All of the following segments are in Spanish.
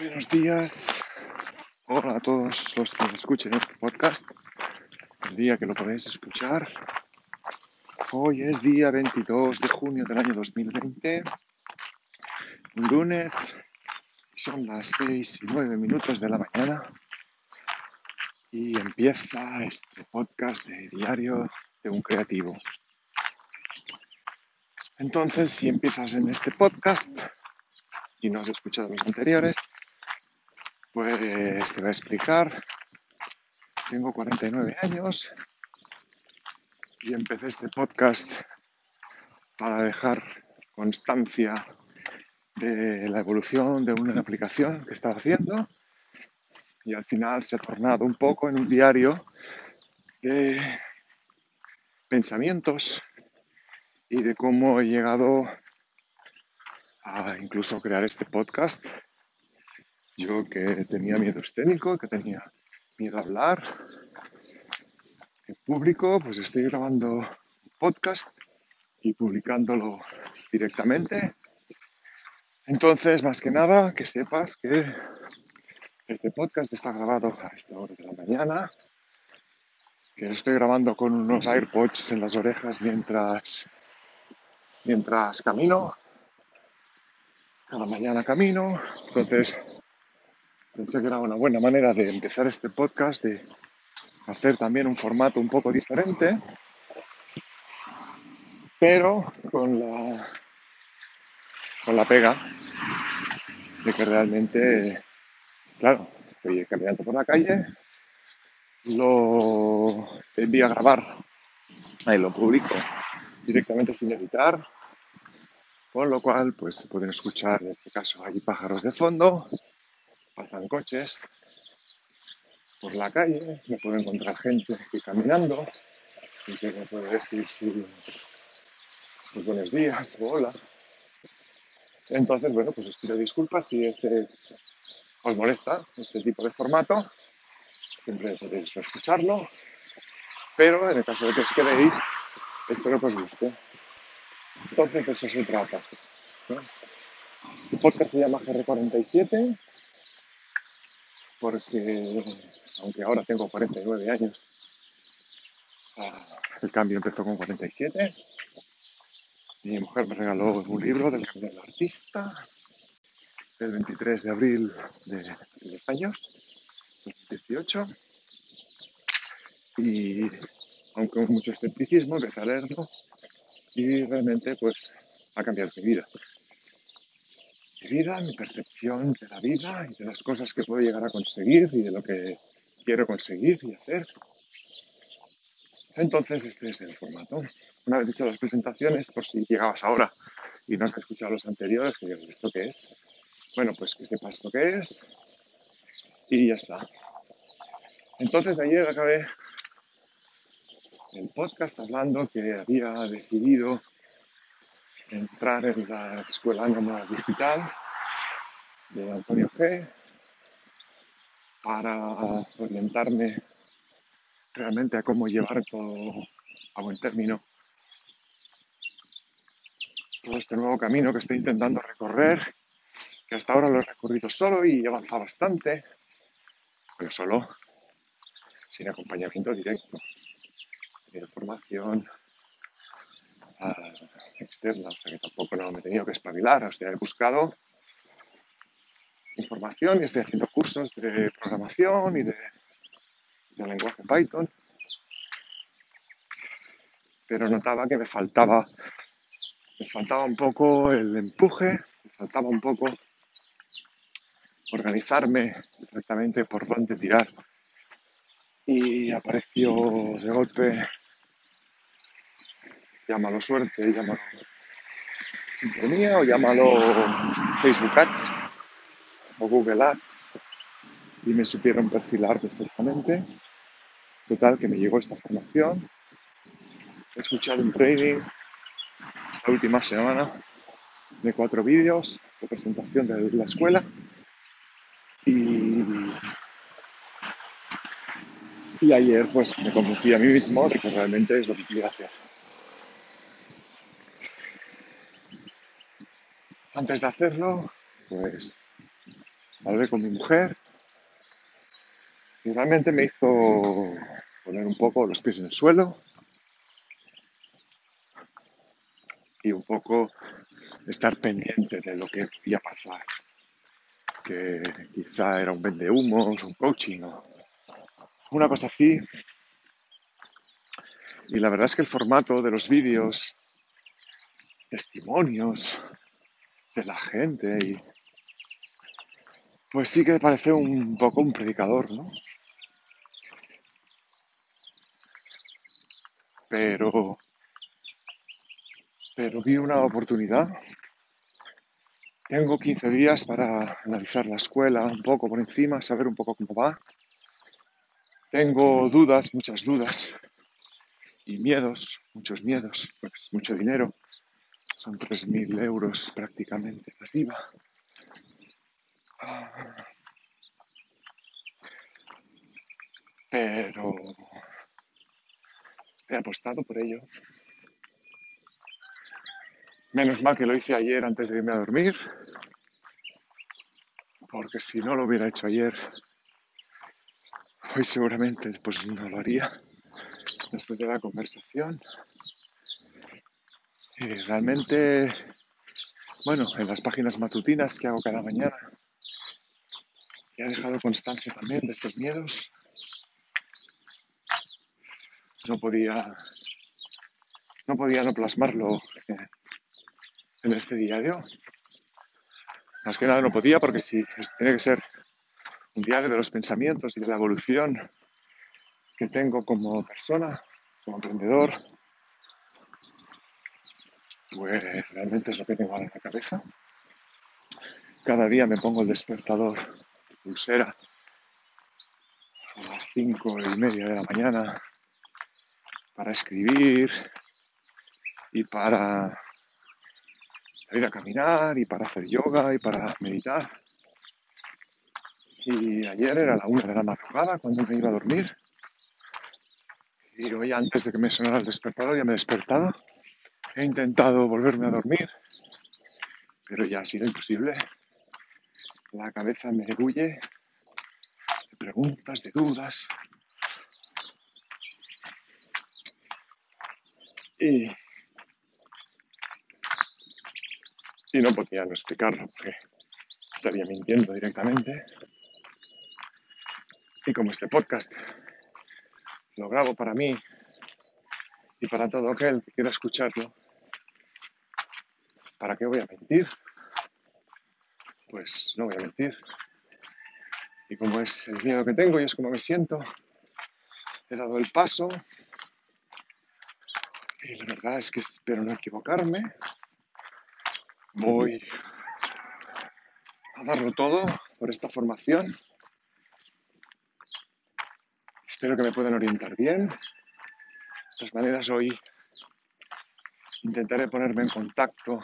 Buenos días. Hola a todos los que escuchen este podcast. El día que lo podéis escuchar. Hoy es día 22 de junio del año 2020. Lunes. Son las 6 y 9 minutos de la mañana. Y empieza este podcast de diario de un creativo. Entonces, si empiezas en este podcast y no has escuchado los anteriores, pues te voy a explicar. Tengo 49 años y empecé este podcast para dejar constancia de la evolución de una aplicación que estaba haciendo y al final se ha tornado un poco en un diario de pensamientos y de cómo he llegado a incluso crear este podcast. Yo que tenía miedo escénico, que tenía miedo a hablar en público, pues estoy grabando un podcast y publicándolo directamente. Entonces, más que nada, que sepas que este podcast está grabado a esta hora de la mañana, que estoy grabando con unos AirPods en las orejas mientras mientras camino. Cada mañana camino. Entonces, pensé que era una buena manera de empezar este podcast, de hacer también un formato un poco diferente, pero con la, con la pega de que realmente, claro, estoy caminando por la calle, lo envío a grabar, ahí lo publico directamente sin editar, con lo cual, pues se pueden escuchar, en este caso hay pájaros de fondo, pasan coches por la calle, me puedo encontrar gente aquí caminando y que me puede decir si, pues buenos días o hola. Entonces, bueno, pues os pido disculpas si este os molesta, este tipo de formato. Siempre podéis escucharlo, pero en el caso de que os queréis, espero que os guste. Entonces, de eso se trata. El podcast se llama GR47 porque, aunque ahora tengo 49 años, ah, el cambio empezó con 47. Mi mujer me regaló un libro del cambio del artista el 23 de abril de los años 2018. Y aunque con mucho escepticismo, empecé a leerlo y realmente pues ha cambiado mi vida. Mi vida, mi percepción de la vida y de las cosas que puedo llegar a conseguir y de lo que quiero conseguir y hacer. Entonces este es el formato. Una vez dicho las presentaciones, por si llegabas ahora y no has escuchado los anteriores, que ya has visto qué es, bueno, pues que sepas lo que es y ya está. Entonces ayer acabé el podcast hablando que había decidido entrar en la Escuela Nómada Digital de Antonio G. para orientarme realmente a cómo llevar todo a buen término. Todo este nuevo camino que estoy intentando recorrer, que hasta ahora lo he recorrido solo y he avanzado bastante, pero solo, sin acompañamiento directo de formación uh, externa, o sea que tampoco no me he tenido que espabilar, o sea, he buscado información y estoy haciendo cursos de programación y de, de lenguaje Python, pero notaba que me faltaba, me faltaba un poco el empuje, me faltaba un poco organizarme exactamente por dónde tirar. Y apareció de golpe llámalo suerte, llámalo sintonía o llámalo Facebook Ads o Google Ads y me supieron perfilar perfectamente. Total, que me llegó esta formación. He escuchado un training esta última semana de cuatro vídeos de presentación de la escuela y, y ayer pues me convencí a mí mismo de que realmente es lo que quería hacer. Antes de hacerlo, pues hablé con mi mujer y realmente me hizo poner un poco los pies en el suelo y un poco estar pendiente de lo que podía pasar. Que quizá era un vendehumos, un coaching o una cosa así. Y la verdad es que el formato de los vídeos, testimonios de la gente y pues sí que parece un poco un predicador, ¿no? Pero pero vi una oportunidad. Tengo 15 días para analizar la escuela un poco por encima, saber un poco cómo va. Tengo dudas, muchas dudas y miedos, muchos miedos, pues mucho dinero. Son 3.000 euros prácticamente pasiva. Pero he apostado por ello. Menos mal que lo hice ayer antes de irme a dormir, porque si no lo hubiera hecho ayer, hoy seguramente pues no lo haría después de la conversación. Y realmente, bueno, en las páginas matutinas que hago cada mañana, he dejado constancia también de estos miedos. No podía, no podía no plasmarlo en este diario. Más que nada no podía porque si tiene que ser un diario de los pensamientos y de la evolución que tengo como persona, como emprendedor, pues realmente es lo que tengo en la cabeza. Cada día me pongo el despertador de pulsera a las cinco y media de la mañana para escribir y para ir a caminar y para hacer yoga y para meditar. Y ayer era la una de la madrugada cuando me iba a dormir. Y hoy antes de que me sonara el despertador ya me he despertado. He intentado volverme a dormir, pero ya ha sido imposible. La cabeza me huye de preguntas, de dudas. Y y no podía no explicarlo porque estaría mintiendo directamente. Y como este podcast lo grabo para mí y para todo aquel que quiera escucharlo, ¿para qué voy a mentir? Pues no voy a mentir. Y como es el miedo que tengo y es como me siento, he dado el paso. Y la verdad es que espero no equivocarme voy a darlo todo por esta formación. Espero que me puedan orientar bien. De todas maneras, hoy intentaré ponerme en contacto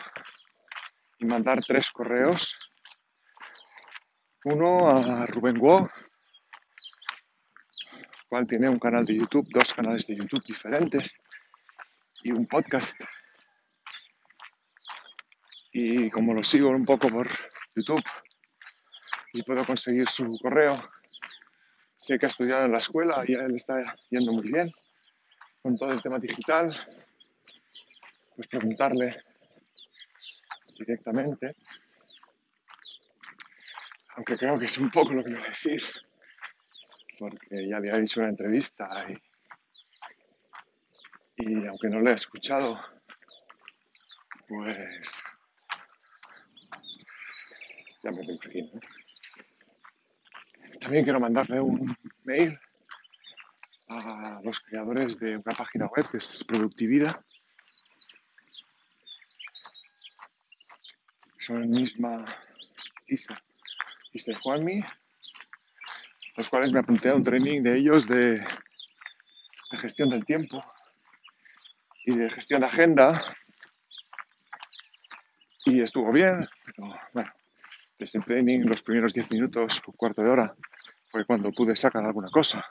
mandar tres correos. Uno a Rubén Guo, cual tiene un canal de YouTube, dos canales de YouTube diferentes y un podcast y como lo sigo un poco por YouTube y puedo conseguir su correo, sé que ha estudiado en la escuela y él está yendo muy bien con todo el tema digital, pues preguntarle directamente, aunque creo que es un poco lo que va a decir, porque ya le ha dicho una entrevista y, y aunque no le he escuchado, pues ya me imagino. También quiero mandarle un mail a los creadores de una página web que es Productividad. Son misma Isa, y Juanmi, los cuales me apunté a un training de ellos de, gestión del tiempo y de gestión de agenda. Y estuvo bien, pero bueno, desde el training, los primeros 10 minutos, un cuarto de hora, fue cuando pude sacar alguna cosa.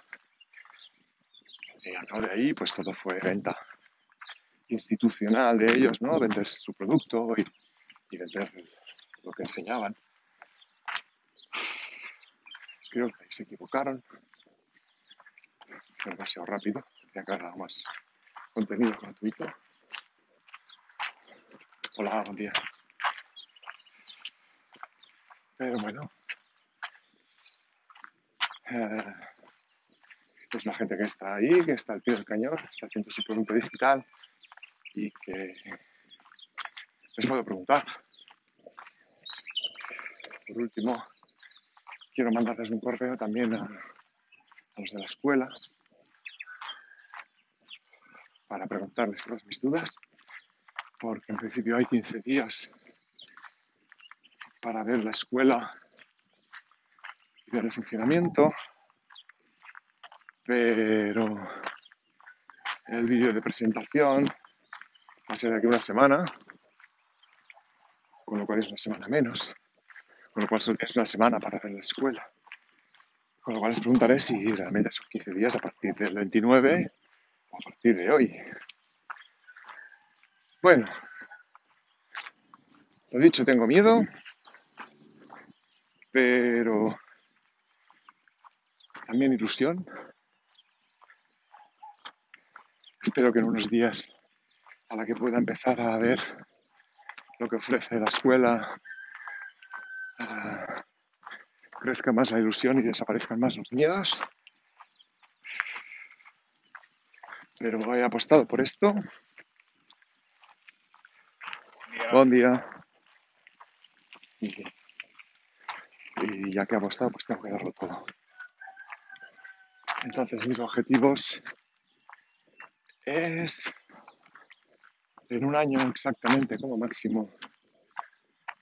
Y al de ahí, pues todo fue venta institucional de ellos, ¿no? Vender su producto y, y vender lo que enseñaban. creo que se equivocaron. Demasiado rápido, ya que habrá más contenido gratuito. Hola, buen día. Pero bueno, eh, es la gente que está ahí, que está al pie del cañón, está haciendo su producto digital y que les puedo preguntar. Por último, quiero mandarles un correo también a, a los de la escuela para preguntarles todas mis dudas, porque en principio hay 15 días para ver la escuela y ver el funcionamiento, pero el vídeo de presentación va a ser de aquí una semana, con lo cual es una semana menos, con lo cual tienes una semana para ver la escuela. Con lo cual les preguntaré si realmente son 15 días a partir del 29 o a partir de hoy. Bueno, lo dicho, tengo miedo, pero también ilusión. Espero que en unos días a la que pueda empezar a ver lo que ofrece la escuela, crezca más la ilusión y desaparezcan más los miedos. Pero he apostado por esto. Buen día. Y, y ya que he apostado, pues tengo que darlo todo. Entonces mis objetivos es en un año exactamente como máximo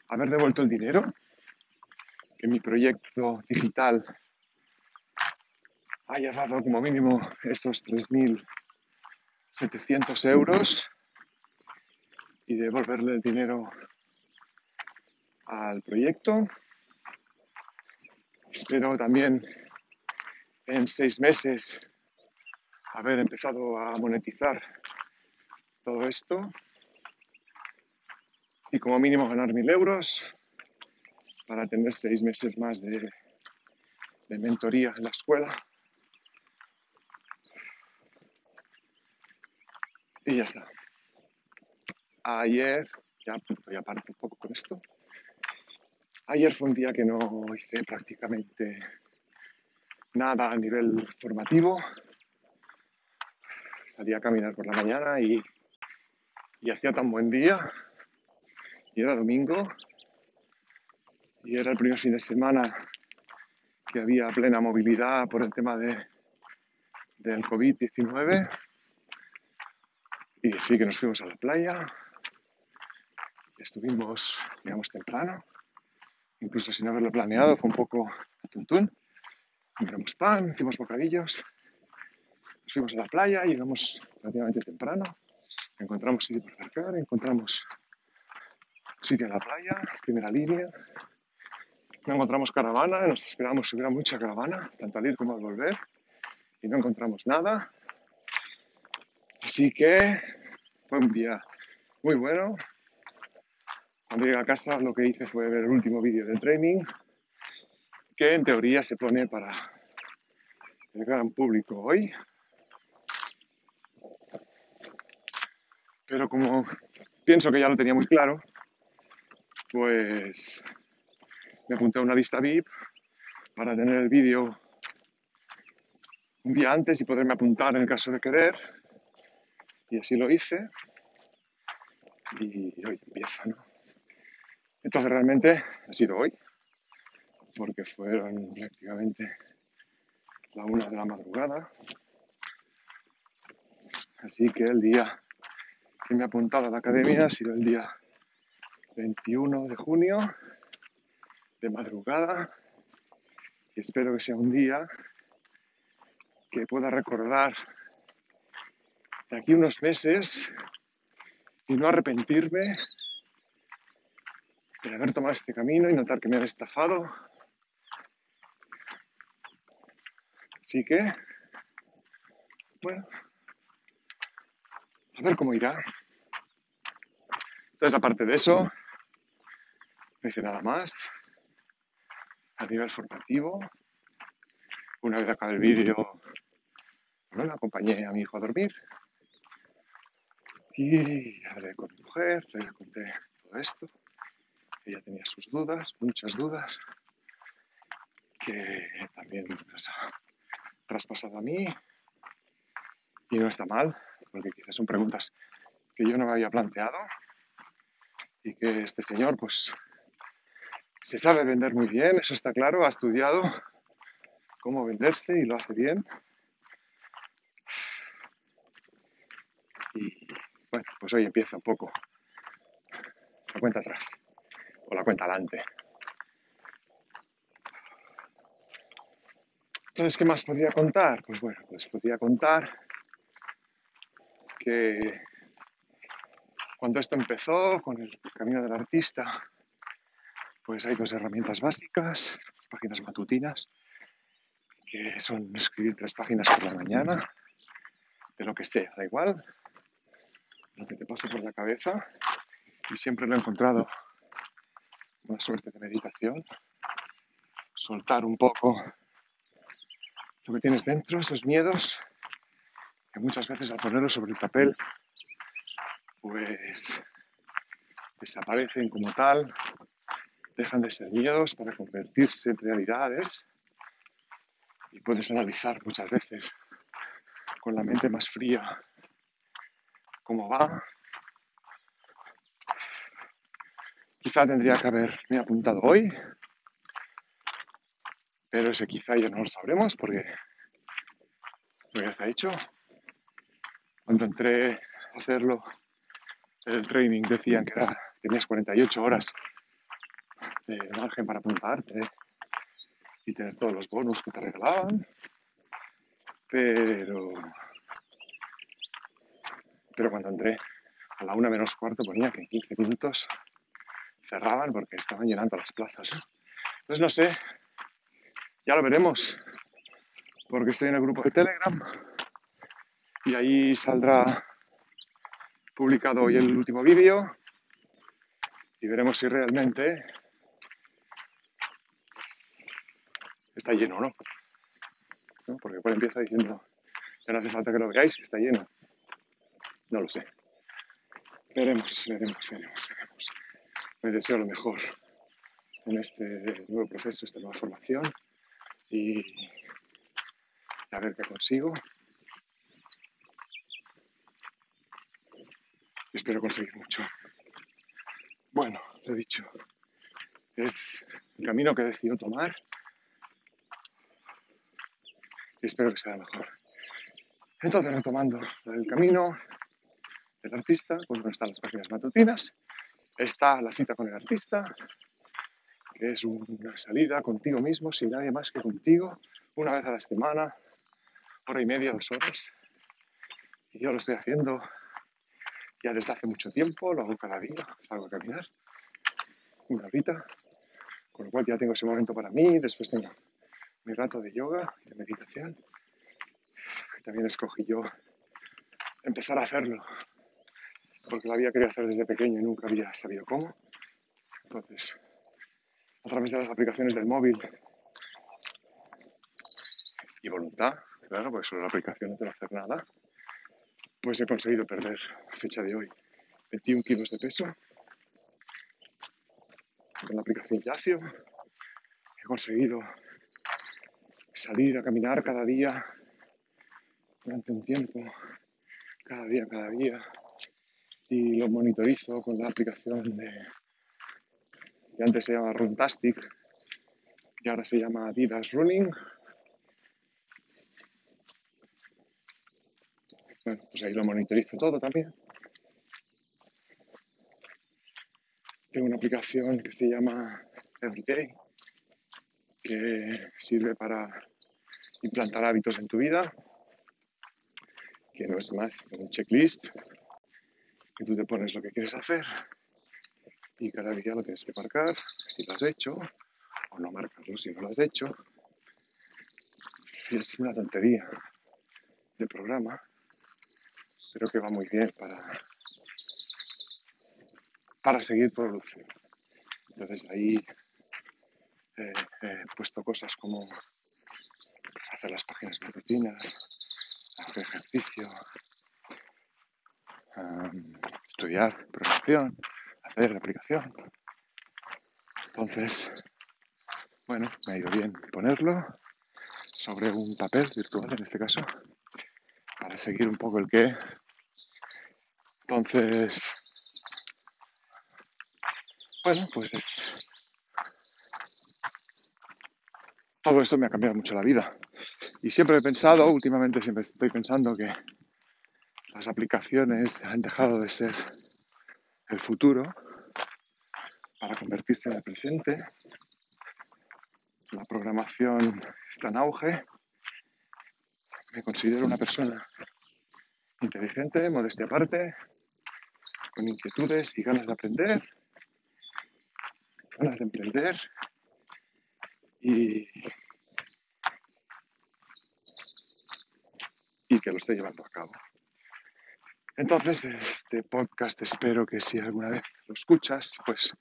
haber devuelto el dinero, que mi proyecto digital haya dado como mínimo estos 3.700 euros y devolverle el dinero al proyecto. Espero también en seis meses haber empezado a monetizar todo esto y como mínimo ganar mil euros para tener seis meses más de, de mentoría en la escuela. Y ya está. Ayer, ya voy a un poco con esto. Ayer fue un día que no hice prácticamente nada a nivel formativo. Salí a caminar por la mañana y, y hacía tan buen día. Y era domingo. Y era el primer fin de semana que había plena movilidad por el tema de, del COVID-19. Y sí que nos fuimos a la playa. Estuvimos, digamos, temprano. Incluso sin haberlo planeado, fue un poco tuntún. Compramos pan, hicimos bocadillos. Nos fuimos a la playa, llegamos relativamente temprano. Encontramos sitio para aparcar, encontramos sitio en la playa, primera línea. No encontramos caravana, nos esperamos si hubiera mucha caravana, tanto al ir como al volver. Y no encontramos nada. Así que fue un día muy bueno. Cuando llegué a casa lo que hice fue ver el último vídeo del training, que en teoría se pone para el gran público hoy. Pero como pienso que ya lo tenía muy claro, pues me apunté a una lista VIP para tener el vídeo un día antes y poderme apuntar en el caso de querer. Y así lo hice. Y hoy empieza, ¿no? Entonces realmente ha sido hoy, porque fueron prácticamente la una de la madrugada. Así que el día que me he apuntado a la academia ha sido el día 21 de junio, de madrugada, y espero que sea un día que pueda recordar de aquí unos meses y no arrepentirme de haber tomado este camino y notar que me han estafado. Así que, bueno, a ver cómo irá. Entonces, aparte de eso, no hice nada más. A nivel formativo, Una vez acabé el vídeo, bueno, acompañé a mi hijo a dormir. Y hablé con mi mujer, le conté todo esto. Ella tenía sus dudas, muchas dudas, que también las ha traspasado a mí. Y no está mal, porque quizás son preguntas que yo no me había planteado y que este señor pues se sabe vender muy bien, eso está claro, ha estudiado cómo venderse y lo hace bien. Y bueno, pues hoy empieza un poco la cuenta atrás o la cuenta adelante. Entonces, ¿qué más podría contar? Pues bueno, pues podría contar que cuando esto empezó con el camino del artista, pues hay dos herramientas básicas, páginas matutinas, que son escribir tres páginas por la mañana, de lo que sea, da igual, lo que te pase por la cabeza, y siempre lo he encontrado una suerte de meditación, soltar un poco lo que tienes dentro, esos miedos, que muchas veces al ponerlos sobre el papel, pues desaparecen como tal, dejan de ser miedos para convertirse en realidades y puedes analizar muchas veces con la mente más fría cómo va. Quizá tendría que haberme apuntado hoy, pero ese quizá ya no lo sabremos porque ya está hecho. Cuando entré a hacerlo, el training decían que era, tenías 48 horas de margen para apuntarte y tener todos los bonus que te regalaban. Pero, pero cuando entré a la una menos cuarto ponía que en 15 minutos cerraban porque estaban llenando las plazas. Entonces no sé, ya lo veremos, porque estoy en el grupo de Telegram y ahí saldrá publicado hoy el último vídeo y veremos si realmente está lleno no. Porque por empieza diciendo que no hace falta que lo veáis, está lleno. No lo sé. Veremos, veremos, veremos, veremos. Les deseo lo mejor en este nuevo proceso, esta nueva formación y a ver qué consigo. Espero conseguir mucho. Bueno, lo he dicho, es el camino que he decidido tomar y espero que sea mejor. Entonces, retomando el camino del artista, pues están las páginas matutinas, está la cita con el artista, que es una salida contigo mismo, sin nadie más que contigo, una vez a la semana, hora y media, dos horas. Y yo lo estoy haciendo ya desde hace mucho tiempo, lo hago cada día, salgo a caminar, una horita, con lo cual ya tengo ese momento para mí, después tengo mi rato de yoga, de meditación, que también escogí yo empezar a hacerlo, porque lo había querido hacer desde pequeño y nunca había sabido cómo. Entonces, a través de las aplicaciones del móvil y voluntad, claro, porque solo la aplicación no te va hacer nada, pues he conseguido perder a fecha de hoy 21 kilos de peso con la aplicación Yacio. He conseguido salir a caminar cada día durante un tiempo, cada día, cada día, y lo monitorizo con la aplicación de que antes se llama Runtastic y ahora se llama Adidas Running Bueno, pues ahí lo monitorizo todo también. Tengo una aplicación que se llama Everyday, que sirve para implantar hábitos en tu vida, que no es más que un checklist, que tú te pones lo que quieres hacer y cada día lo tienes que marcar si lo has hecho o no marcarlo si no lo has hecho. Es una tontería de programa, creo que va muy bien para, para seguir produciendo. Entonces ahí he puesto cosas como hacer las páginas de rutinas, hacer ejercicio, estudiar programación, hacer la aplicación. Entonces, bueno, me ha ido bien ponerlo sobre un papel virtual en este caso, para seguir un poco el qué. Entonces, bueno, pues todo esto me ha cambiado mucho la vida. Y siempre he pensado, últimamente siempre estoy pensando que las aplicaciones han dejado de ser el futuro para convertirse en el presente. La programación está en auge. Me considero una persona inteligente, modestia aparte, con inquietudes y ganas de aprender, ganas de emprender y, que lo estoy llevando a cabo. Entonces, este podcast espero que si alguna vez lo escuchas, pues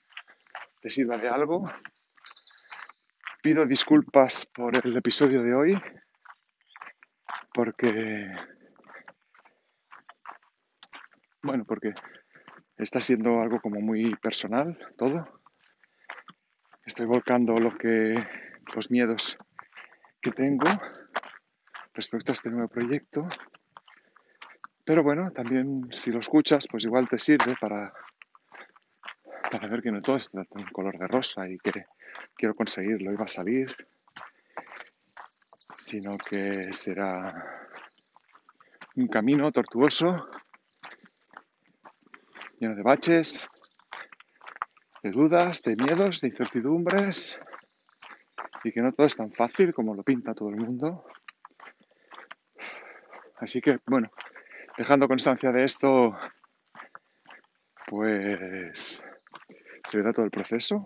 te sirva de algo. Pido disculpas por el episodio de hoy, porque, bueno, porque está siendo algo como muy personal todo. Estoy volcando lo que, los miedos que tengo respecto a este nuevo proyecto pero bueno, también si lo escuchas, pues igual te sirve para, para ver que no todo está en color de rosa y que quiero conseguirlo y va a salir, sino que será un camino tortuoso, lleno de baches, de dudas, de miedos, de incertidumbres, y que no todo es tan fácil como lo pinta todo el mundo. Así que, bueno, dejando constancia de esto, pues se verá todo el proceso,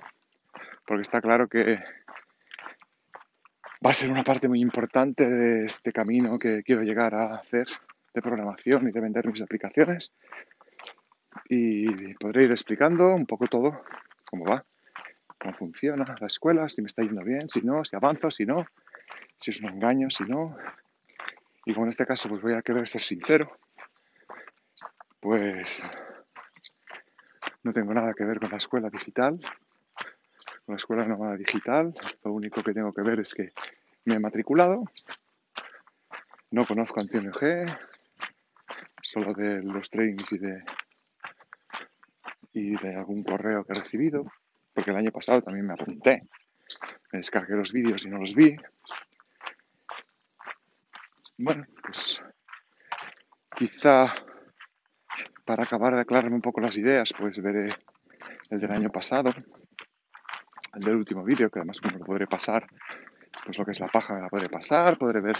porque está claro que va a ser una parte muy importante de este camino que quiero llegar a hacer de programación y de vender mis aplicaciones. Y podré ir explicando un poco todo, cómo va, cómo funciona la escuela, si me está yendo bien, si no, si avanzo, si no, si es un engaño, si no. Y como en este caso pues voy a querer ser sincero pues no tengo nada que ver con la escuela digital, con la escuela nómada digital. Lo único que tengo que ver es que me he matriculado. No conozco a Antonio G, solo de los trainings y de, y de algún correo que he recibido, porque el año pasado también me apunté. Me descargué los vídeos y no los vi. Bueno, pues quizá para acabar de aclararme un poco las ideas, pues veré el del año pasado, el del último vídeo, que además como lo podré pasar, pues lo que es la paja me la podré pasar, podré ver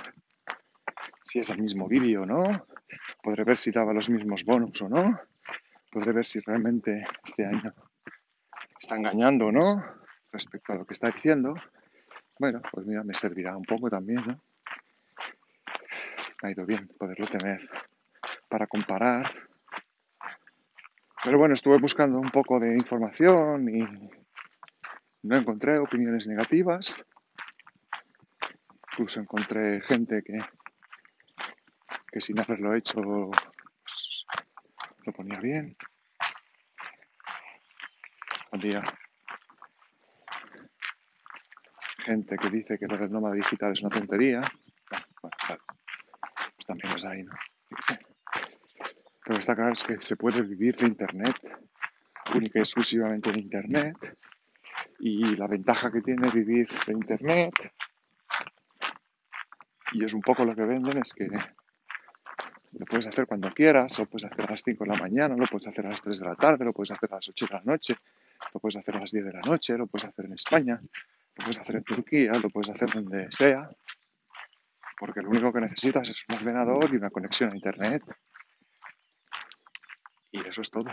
si es el mismo vídeo o no, podré ver si daba los mismos bonus o no, podré ver si realmente este año está engañando o no respecto a lo que está diciendo. Bueno, pues mira, me servirá un poco también, ¿no? Ha ido bien poderlo tener para comparar pero bueno, estuve buscando un poco de información y no encontré opiniones negativas. Incluso encontré gente que, que sin haberlo hecho pues, lo ponía bien. Había gente que dice que lo del nómada digital es una tontería. También los hay, ¿no? Pero está claro es que se puede vivir de Internet, única y exclusivamente de Internet. Y la ventaja que tiene vivir de Internet, y es un poco lo que venden, es que lo puedes hacer cuando quieras, lo puedes hacer a las 5 de la mañana, lo puedes hacer a las 3 de la tarde, lo puedes hacer a las 8 de la noche, lo puedes hacer a las 10 de la noche, lo puedes hacer en España, lo puedes hacer en Turquía, lo puedes hacer donde sea, porque lo único que necesitas es un ordenador y una conexión a Internet. Y eso es todo.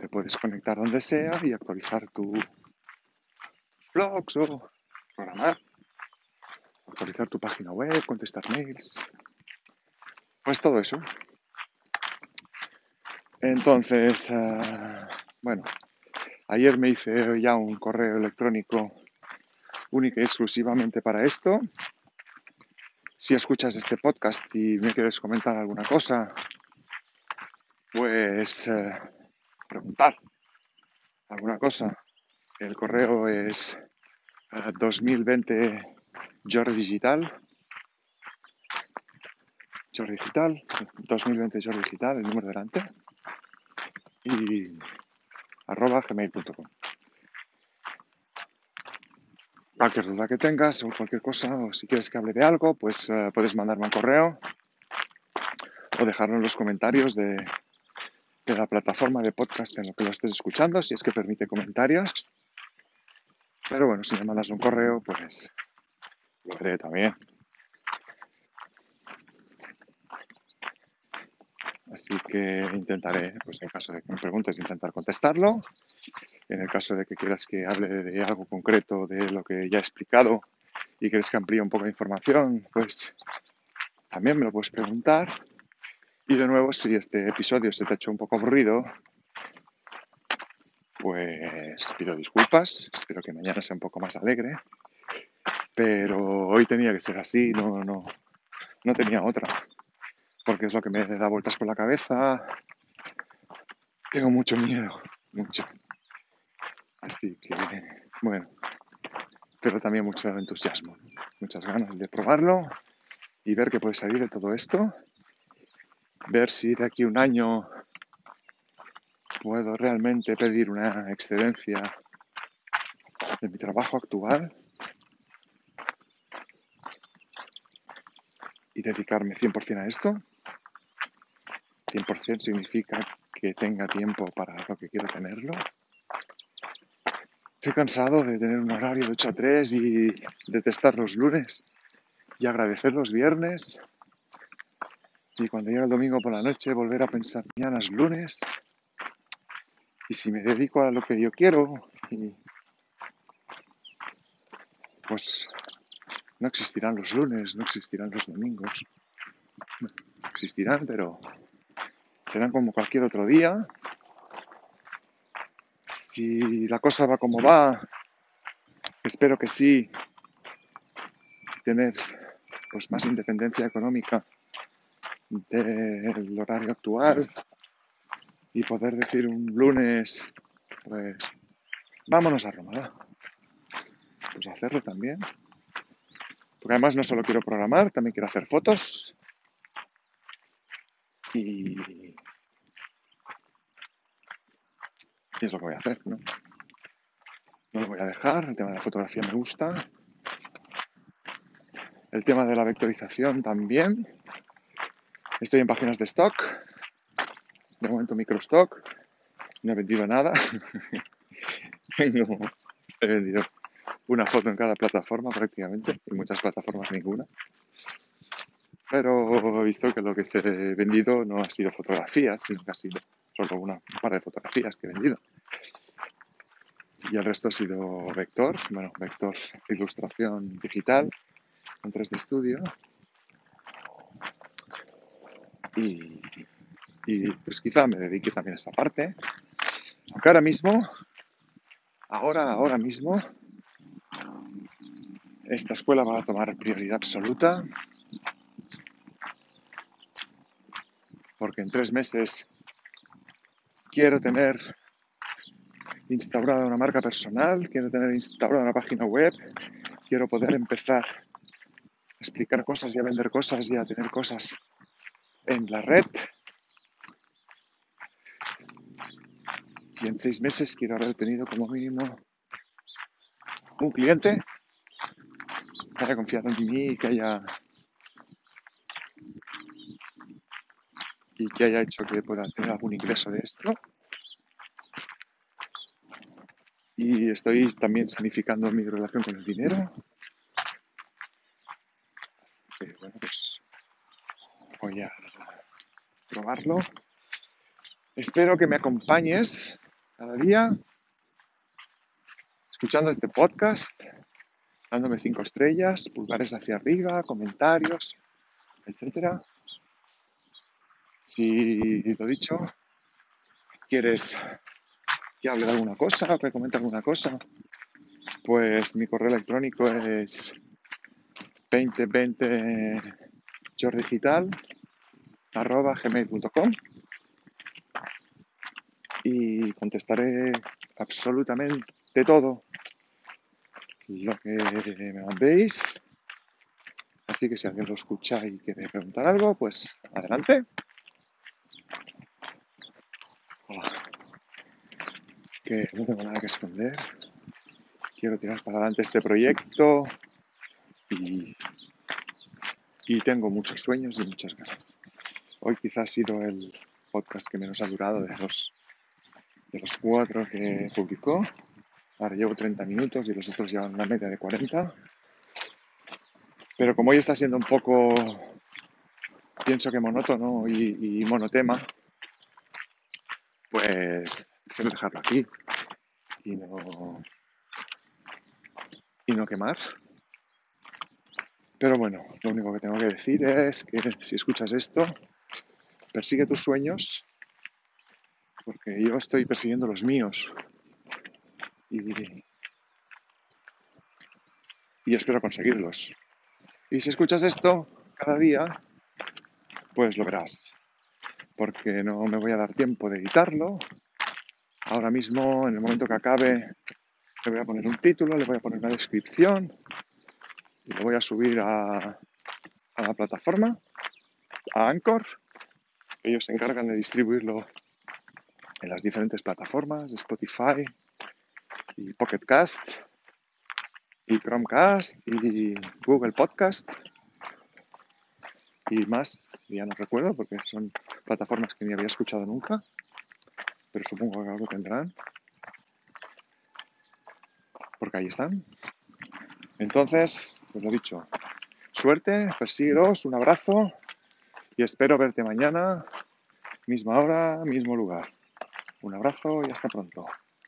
Te puedes conectar donde sea y actualizar tu blogs o programar, actualizar tu página web, contestar mails. Pues todo eso. Entonces, uh, bueno, ayer me hice ya un correo electrónico único y exclusivamente para esto. Si escuchas este podcast y me quieres comentar alguna cosa, pues eh, preguntar alguna cosa. El correo es 2020 Jordi Digital. Jordi Digital, 2020 Jordi Digital, el número delante. Y arroba gmail.com. Cualquier duda que tengas o cualquier cosa, o si quieres que hable de algo, pues eh, puedes mandarme un correo o dejarlo en los comentarios de, de la plataforma de podcast en lo que lo estés escuchando, si es que permite comentarios. Pero bueno, si me mandas un correo, pues lo haré también. Así que intentaré, pues en caso de que me preguntes, intentar contestarlo. En el caso de que quieras que hable de algo concreto de lo que ya he explicado y quieres que amplíe un poco de información, pues también me lo puedes preguntar. Y de nuevo, si este episodio se te ha hecho un poco aburrido, pues pido disculpas, espero que mañana sea un poco más alegre, pero hoy tenía que ser así, no, no, no tenía otra, porque es lo que me da vueltas por la cabeza, tengo mucho miedo, mucho, así que, bueno, pero también mucho entusiasmo, muchas ganas de probarlo y ver qué puede salir de todo esto ver si de aquí a un año puedo realmente pedir una excedencia de mi trabajo actual y dedicarme 100% a esto. 100% significa que tenga tiempo para lo que quiero tenerlo. Estoy cansado de tener un horario de 8 a 3 y detestar los lunes y agradecer los viernes. Y cuando llega el domingo por la noche volver a pensar, mañana es lunes, y si me dedico a lo que yo quiero, pues no existirán los lunes, no existirán los domingos, existirán, pero serán como cualquier otro día. Si la cosa va como va, espero que sí, tener pues más independencia económica del horario actual y poder decir un lunes, pues vámonos a Roma, pues hacerlo también. Porque además no solo quiero programar, también quiero hacer fotos. Y, y es lo que voy a hacer, ¿no? No lo voy a dejar, el tema de la fotografía me gusta. El tema de la vectorización también. Estoy en páginas de stock, de momento micro stock, no he vendido nada. he vendido una foto en cada plataforma prácticamente, en muchas plataformas ninguna. Pero he visto que lo que se ha vendido no ha sido fotografías, sino que ha sido solo una, un par de fotografías que he vendido. Y el resto ha sido vector, bueno, vector ilustración digital con 3D Studio y, pues quizá me dedique también a esta parte. Aunque ahora mismo, ahora, ahora mismo, esta escuela va a tomar prioridad absoluta porque en tres meses quiero tener instaurada una marca personal, quiero tener instaurada una página web, quiero poder empezar a explicar cosas y a vender cosas y a tener cosas en la red. Y en seis meses quiero haber tenido como mínimo un cliente que haya confiado en mí y que haya y que haya hecho que pueda tener algún ingreso de esto. Y estoy también significando mi relación con el dinero. Así que bueno, pues voy a probarlo. Espero que me acompañes cada día escuchando este podcast, dándome cinco estrellas, pulgares hacia arriba, comentarios, etcétera. Si lo dicho, quieres que hable alguna cosa, que comente alguna cosa, pues mi correo electrónico es 2020 digital arroba gmail.com y contestaré absolutamente todo lo que me mandéis. Así que si alguien lo escucha y quiere preguntar algo, pues adelante. No tengo nada que esconder. Quiero tirar para adelante este proyecto y, y tengo muchos sueños y muchas ganas. Hoy quizás ha sido el podcast que menos ha durado de los, de los cuatro que publicó. Ahora llevo 30 minutos y los otros llevan una media de 40. Pero como hoy está siendo un poco, pienso que monótono y, monotema, pues quiero dejarlo aquí y no, y no quemar. Pero bueno, lo único que tengo que decir es que si escuchas esto, persigue tus sueños, porque yo estoy persiguiendo los míos. Y, y espero conseguirlos. Y si escuchas esto cada día, pues lo verás. Porque no me voy a dar tiempo de editarlo. Ahora mismo, en el momento que acabe, le voy a poner un título, le voy a poner una descripción y lo voy a subir a, la plataforma, a Anchor. Ellos se encargan de distribuirlo en las diferentes plataformas, Spotify y Pocket Cast y Chromecast y Google Podcast. Y más, ya no recuerdo porque son plataformas que ni había escuchado nunca, pero supongo que algo tendrán, porque ahí están. Entonces, pues lo dicho, suerte, persíguelos, un abrazo y espero verte mañana, misma hora, mismo lugar. Un abrazo y hasta pronto.